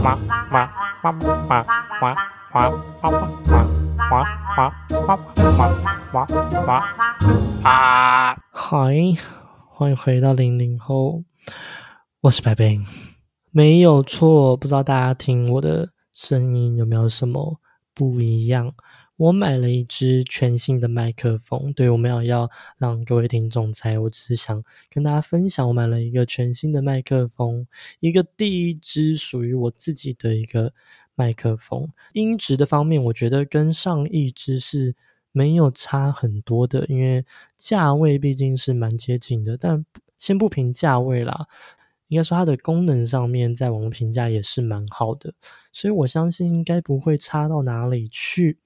哇哇哇哇哇哇哇哇哇哇哇哇啊！嗨，欢迎回到零零后，我是白冰，没有错，不知道大家听我的声音有没有什么不一样？我买了一支全新的麦克风，对我没有要让各位听众猜，我只是想跟大家分享，我买了一个全新的麦克风，一个第一支属于我自己的一个麦克风。音质的方面，我觉得跟上一支是没有差很多的，因为价位毕竟是蛮接近的。但先不评价位啦，应该说它的功能上面，在网络评价也是蛮好的，所以我相信应该不会差到哪里去。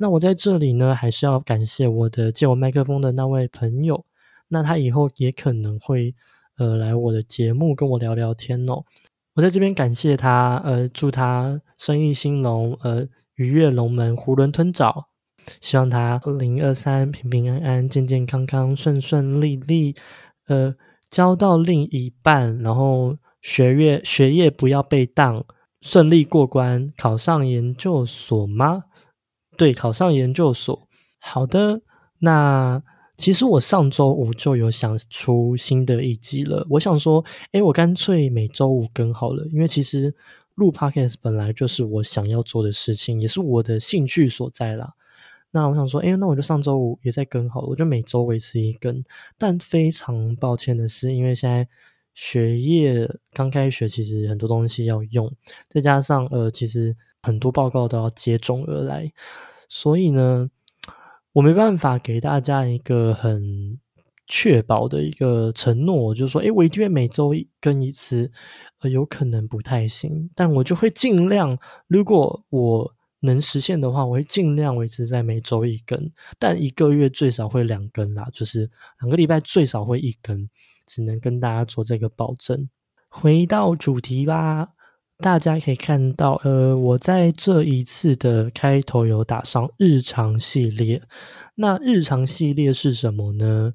那我在这里呢，还是要感谢我的借我麦克风的那位朋友。那他以后也可能会呃来我的节目跟我聊聊天哦。我在这边感谢他，呃，祝他生意兴隆，呃，鱼跃龙门，囫囵吞枣。希望他二零二三平平安安、健健康康、顺顺利利，呃，交到另一半，然后学业学业不要被当，顺利过关，考上研究所吗？对，考上研究所。好的，那其实我上周五就有想出新的一集了。我想说，哎，我干脆每周五更好了，因为其实录 podcast 本来就是我想要做的事情，也是我的兴趣所在啦。那我想说，哎，那我就上周五也在更好了，我就每周维持一更。但非常抱歉的是，因为现在学业刚开学，其实很多东西要用，再加上呃，其实很多报告都要接踵而来。所以呢，我没办法给大家一个很确保的一个承诺，就是说，诶，我一定会每周更一次，有可能不太行，但我就会尽量，如果我能实现的话，我会尽量维持在每周一更，但一个月最少会两更啦，就是两个礼拜最少会一更，只能跟大家做这个保证。回到主题吧。大家可以看到，呃，我在这一次的开头有打上日常系列。那日常系列是什么呢？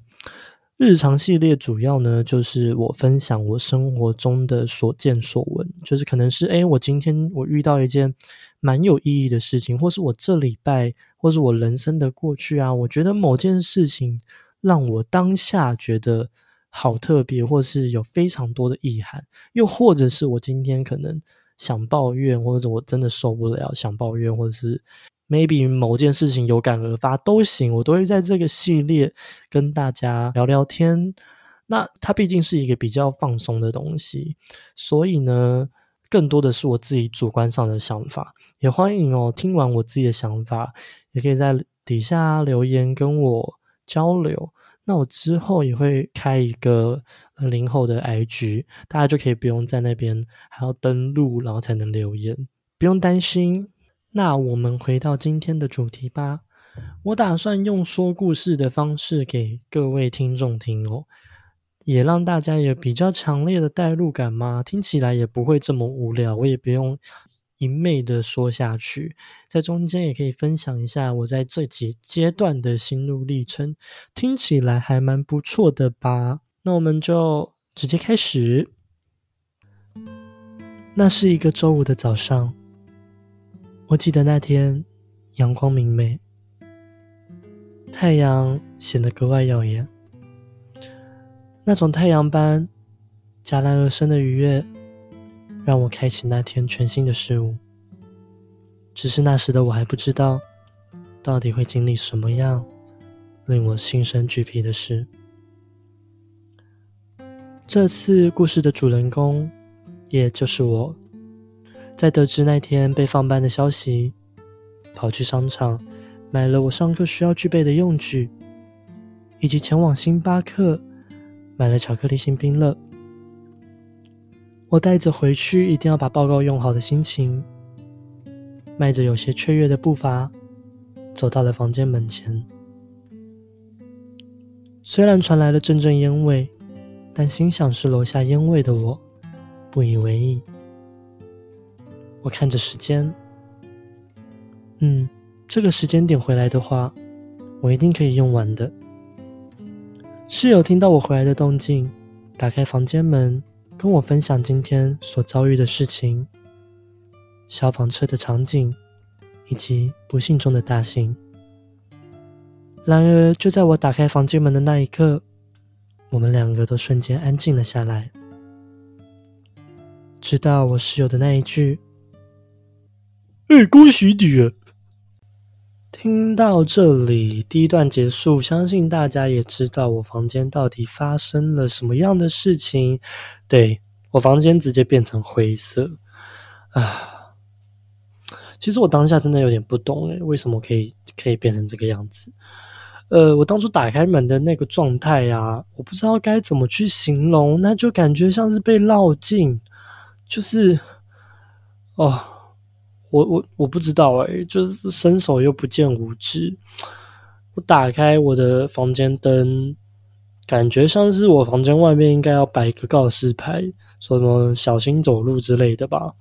日常系列主要呢，就是我分享我生活中的所见所闻，就是可能是，哎，我今天我遇到一件蛮有意义的事情，或是我这礼拜，或是我人生的过去啊，我觉得某件事情让我当下觉得。好特别，或是有非常多的遗憾，又或者是我今天可能想抱怨，或者我真的受不了想抱怨，或者是 maybe 某件事情有感而发都行，我都会在这个系列跟大家聊聊天。那它毕竟是一个比较放松的东西，所以呢，更多的是我自己主观上的想法。也欢迎哦，听完我自己的想法，也可以在底下留言跟我交流。那我之后也会开一个零后的 IG，大家就可以不用在那边还要登录，然后才能留言，不用担心。那我们回到今天的主题吧。我打算用说故事的方式给各位听众听哦，也让大家有比较强烈的代入感嘛，听起来也不会这么无聊，我也不用。一昧的说下去，在中间也可以分享一下我在这几阶段的心路历程，听起来还蛮不错的吧？那我们就直接开始。那是一个周五的早上，我记得那天阳光明媚，太阳显得格外耀眼，那种太阳般戛然而生的愉悦。让我开启那天全新的事物。只是那时的我还不知道，到底会经历什么样令我心生惧皮的事。这次故事的主人公，也就是我，在得知那天被放班的消息，跑去商场买了我上课需要具备的用具，以及前往星巴克买了巧克力星冰乐。我带着回去一定要把报告用好的心情，迈着有些雀跃的步伐，走到了房间门前。虽然传来了阵阵烟味，但心想是楼下烟味的我，不以为意。我看着时间，嗯，这个时间点回来的话，我一定可以用完的。室友听到我回来的动静，打开房间门。跟我分享今天所遭遇的事情，消防车的场景，以及不幸中的大幸。然而，就在我打开房间门的那一刻，我们两个都瞬间安静了下来。直到我室友的那一句：“哎，恭喜你！”听到这里，第一段结束，相信大家也知道我房间到底发生了什么样的事情。对我房间直接变成灰色啊！其实我当下真的有点不懂诶，为什么可以可以变成这个样子？呃，我当初打开门的那个状态呀，我不知道该怎么去形容，那就感觉像是被绕进，就是哦，我我我不知道诶，就是伸手又不见五指。我打开我的房间灯，感觉像是我房间外面应该要摆个告示牌，说什么小心走路之类的吧。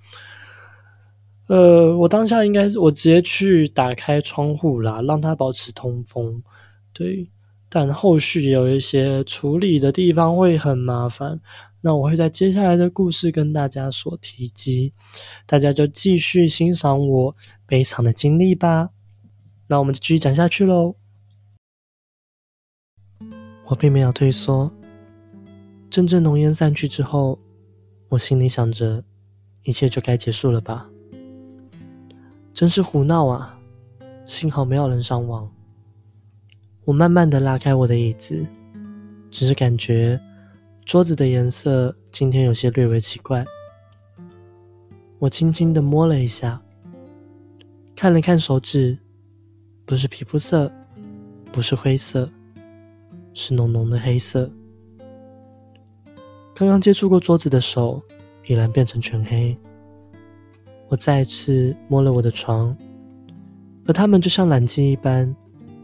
呃，我当下应该是我直接去打开窗户啦，让它保持通风。对，但后续有一些处理的地方会很麻烦，那我会在接下来的故事跟大家所提及，大家就继续欣赏我悲惨的经历吧。那我们就继续讲下去喽。我并没有退缩，阵阵浓烟散去之后，我心里想着，一切就该结束了吧。真是胡闹啊！幸好没有人伤亡。我慢慢的拉开我的椅子，只是感觉桌子的颜色今天有些略微奇怪。我轻轻的摸了一下，看了看手指，不是皮肤色，不是灰色，是浓浓的黑色。刚刚接触过桌子的手已然变成全黑。我再次摸了我的床，而它们就像染剂一般。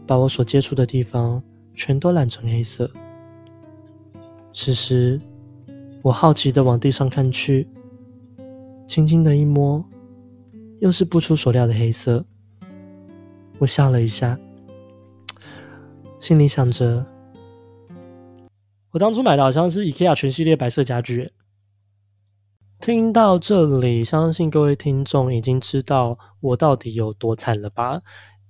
把我所接触的地方全都染成黑色。此时，我好奇的往地上看去，轻轻的一摸，又是不出所料的黑色。我笑了一下，心里想着：我当初买的好像是 IKEA 全系列白色家具。听到这里，相信各位听众已经知道我到底有多惨了吧？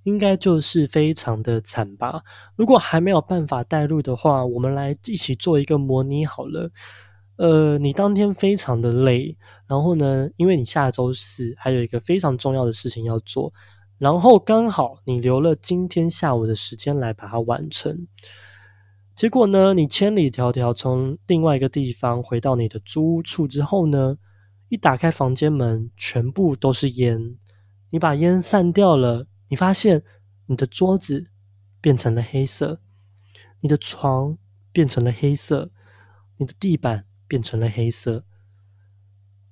应该就是非常的惨吧。如果还没有办法带入的话，我们来一起做一个模拟好了。呃，你当天非常的累，然后呢，因为你下周四还有一个非常重要的事情要做，然后刚好你留了今天下午的时间来把它完成。结果呢，你千里迢迢从另外一个地方回到你的租屋处之后呢，一打开房间门，全部都是烟，你把烟散掉了。你发现你的桌子变成了黑色，你的床变成了黑色，你的地板变成了黑色。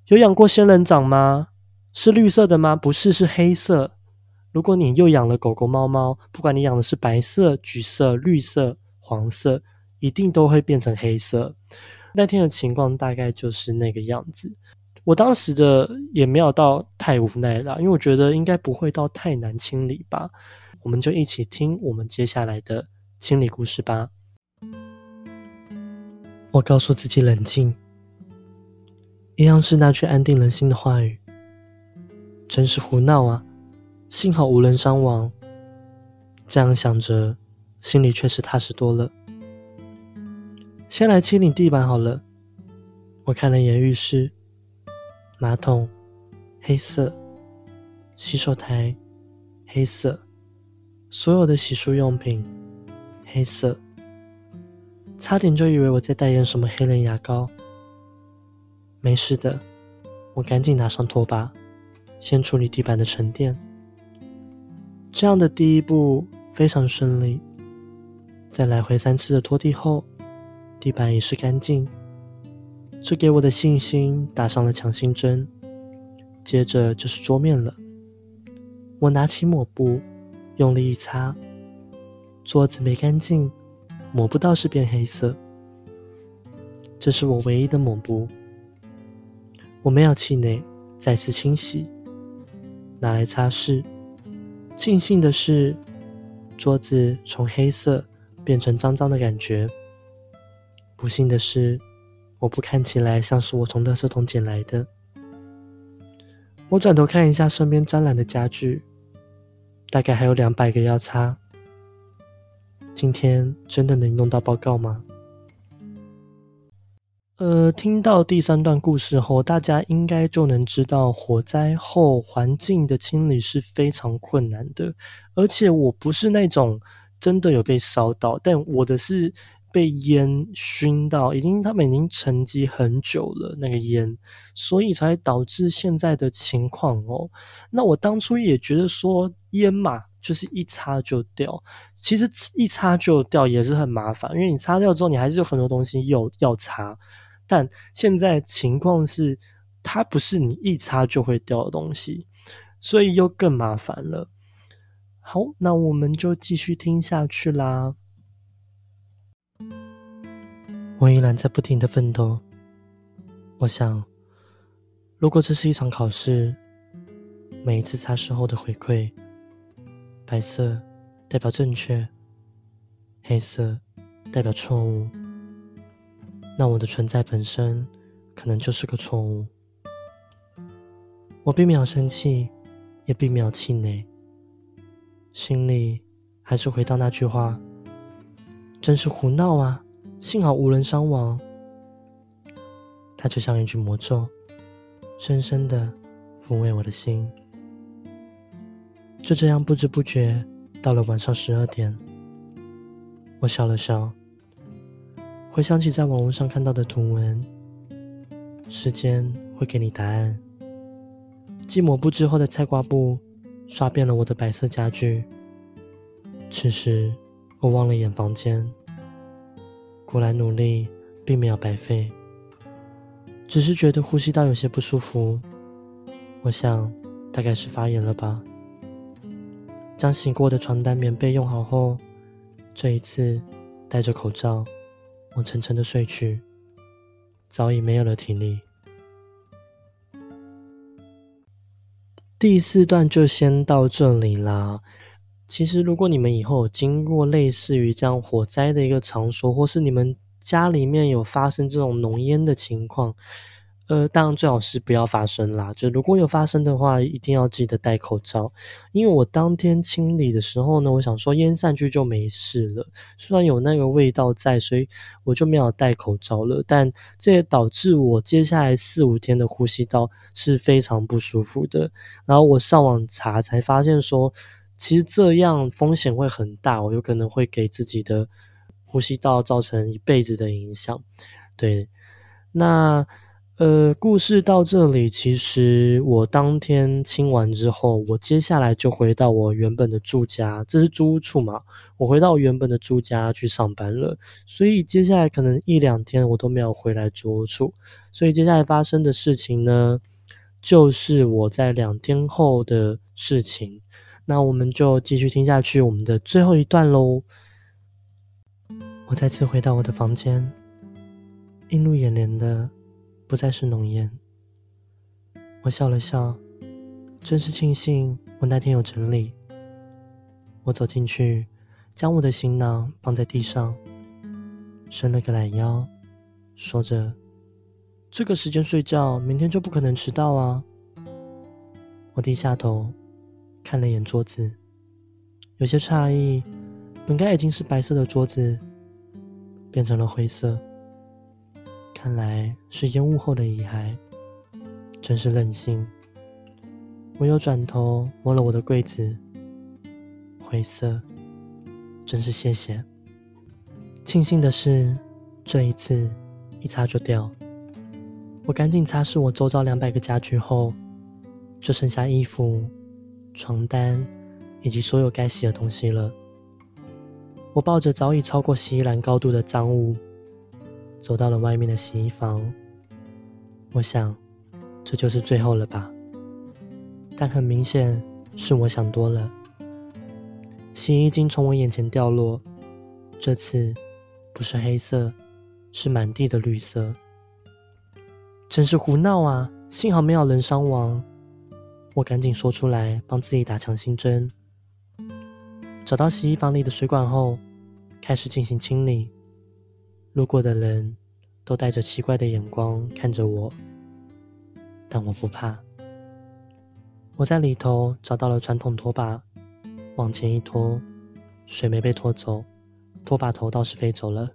有养过仙人掌吗？是绿色的吗？不是，是黑色。如果你又养了狗狗、猫猫，不管你养的是白色、橘色、绿色、黄色，一定都会变成黑色。那天的情况大概就是那个样子。我当时的也没有到太无奈啦，因为我觉得应该不会到太难清理吧。我们就一起听我们接下来的清理故事吧。我告诉自己冷静，一样是那句安定人心的话语。真是胡闹啊！幸好无人伤亡。这样想着，心里确实踏实多了。先来清理地板好了。我看了眼浴室。马桶黑色，洗手台黑色，所有的洗漱用品黑色，差点就以为我在代言什么黑人牙膏。没事的，我赶紧拿上拖把，先处理地板的沉淀。这样的第一步非常顺利，在来回三次的拖地后，地板已是干净。这给我的信心打上了强心针。接着就是桌面了。我拿起抹布，用力一擦，桌子没干净，抹布倒是变黑色。这是我唯一的抹布。我没有气馁，再次清洗，拿来擦拭。庆幸的是，桌子从黑色变成脏脏的感觉。不幸的是。我不看起来像是我从垃圾桶捡来的。我转头看一下身边沾染的家具，大概还有两百个要擦。今天真的能弄到报告吗？呃，听到第三段故事后，大家应该就能知道，火灾后环境的清理是非常困难的。而且我不是那种真的有被烧到，但我的是被烟熏到，已经他们已经沉积很久了那个烟，所以才导致现在的情况哦。那我当初也觉得说烟嘛。就是一擦就掉，其实一擦就掉也是很麻烦，因为你擦掉之后，你还是有很多东西又要擦。但现在情况是，它不是你一擦就会掉的东西，所以又更麻烦了。好，那我们就继续听下去啦。我依然在不停的奋斗。我想，如果这是一场考试，每一次擦拭后的回馈。白色代表正确，黑色代表错误。那我的存在本身可能就是个错误。我并没有生气，也并没有气馁，心里还是回到那句话：真是胡闹啊！幸好无人伤亡。它就像一句魔咒，深深的抚慰我的心。就这样不知不觉到了晚上十二点，我笑了笑，回想起在网络上看到的图文，时间会给你答案。继抹布之后的菜瓜布刷遍了我的白色家具。此时我望了眼房间，果然努力并没有白费，只是觉得呼吸道有些不舒服。我想大概是发炎了吧。将洗过的床单、棉被用好后，这一次戴着口罩，我沉沉的睡去，早已没有了体力。第四段就先到这里啦。其实，如果你们以后有经过类似于这样火灾的一个场所，或是你们家里面有发生这种浓烟的情况，呃，当然最好是不要发生啦。就如果有发生的话，一定要记得戴口罩。因为我当天清理的时候呢，我想说烟散去就没事了，虽然有那个味道在，所以我就没有戴口罩了。但这也导致我接下来四五天的呼吸道是非常不舒服的。然后我上网查才发现说，其实这样风险会很大，我有可能会给自己的呼吸道造成一辈子的影响。对，那。呃，故事到这里，其实我当天清完之后，我接下来就回到我原本的住家，这是租屋处嘛，我回到原本的住家去上班了，所以接下来可能一两天我都没有回来租屋处，所以接下来发生的事情呢，就是我在两天后的事情，那我们就继续听下去我们的最后一段喽。我再次回到我的房间，映入眼帘的。不再是浓烟。我笑了笑，真是庆幸我那天有整理。我走进去，将我的行囊放在地上，伸了个懒腰，说着：“这个时间睡觉，明天就不可能迟到啊。”我低下头，看了眼桌子，有些诧异，本该已经是白色的桌子，变成了灰色。看来是烟雾后的遗骸，真是任性。我又转头摸了我的柜子，灰色，真是谢谢。庆幸的是，这一次一擦就掉。我赶紧擦拭我周遭两百个家具后，就剩下衣服、床单以及所有该洗的东西了。我抱着早已超过洗衣篮高度的脏物。走到了外面的洗衣房，我想，这就是最后了吧。但很明显是我想多了。洗衣精从我眼前掉落，这次不是黑色，是满地的绿色。真是胡闹啊！幸好没有人伤亡。我赶紧说出来，帮自己打强心针。找到洗衣房里的水管后，开始进行清理。路过的人都带着奇怪的眼光看着我，但我不怕，我在里头找到了传统拖把，往前一拖，水没被拖走，拖把头倒是飞走了。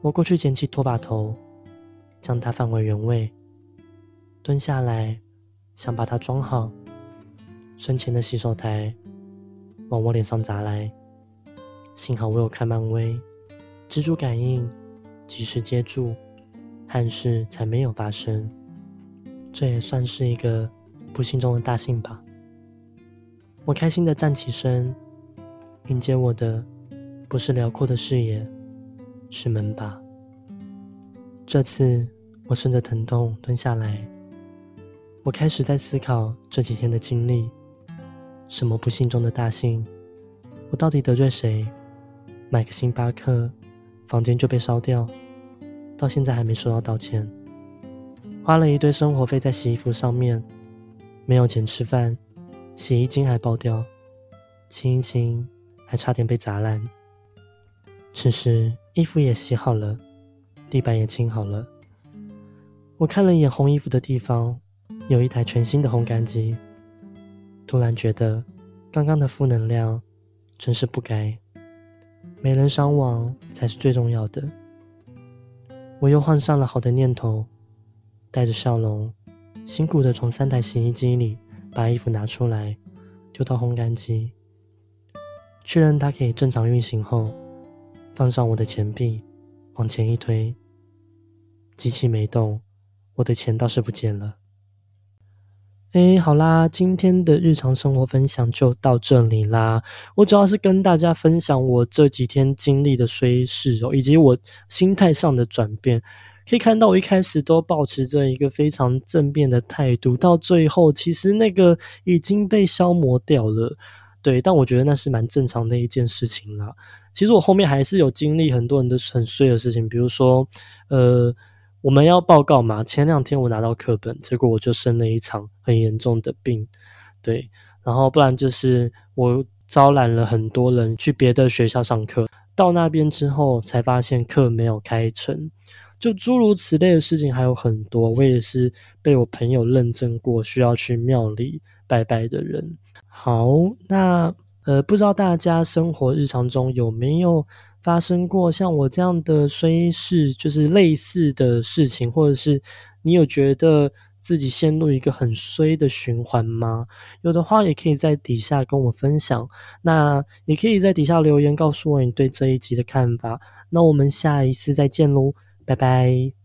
我过去捡起拖把头，将它放回原位，蹲下来想把它装好。身前的洗手台往我脸上砸来，幸好我有看漫威，蜘蛛感应，及时接住，憾事才没有发生。这也算是一个不幸中的大幸吧。我开心的站起身，迎接我的不是辽阔的视野，是门把。这次我顺着疼痛蹲下来，我开始在思考这几天的经历。什么不幸中的大幸？我到底得罪谁？买个星巴克，房间就被烧掉，到现在还没收到道歉。花了一堆生活费在洗衣服上面，没有钱吃饭，洗衣精还爆掉，清一清还差点被砸烂。此时衣服也洗好了，地板也清好了。我看了一眼烘衣服的地方，有一台全新的烘干机。突然觉得，刚刚的负能量真是不该。没人伤亡才是最重要的。我又换上了好的念头，带着笑容，辛苦的从三台洗衣机里把衣服拿出来，丢到烘干机，确认它可以正常运行后，放上我的钱币，往前一推，机器没动，我的钱倒是不见了。哎，好啦，今天的日常生活分享就到这里啦。我主要是跟大家分享我这几天经历的衰事哦，以及我心态上的转变。可以看到，我一开始都保持着一个非常正面的态度，到最后其实那个已经被消磨掉了。对，但我觉得那是蛮正常的一件事情啦。其实我后面还是有经历很多人的很衰的事情，比如说，呃。我们要报告嘛？前两天我拿到课本，结果我就生了一场很严重的病，对。然后不然就是我招揽了很多人去别的学校上课，到那边之后才发现课没有开成，就诸如此类的事情还有很多。我也是被我朋友认证过需要去庙里拜拜的人。好，那呃，不知道大家生活日常中有没有？发生过像我这样的衰事，就是类似的事情，或者是你有觉得自己陷入一个很衰的循环吗？有的话，也可以在底下跟我分享。那也可以在底下留言告诉我你对这一集的看法。那我们下一次再见喽，拜拜。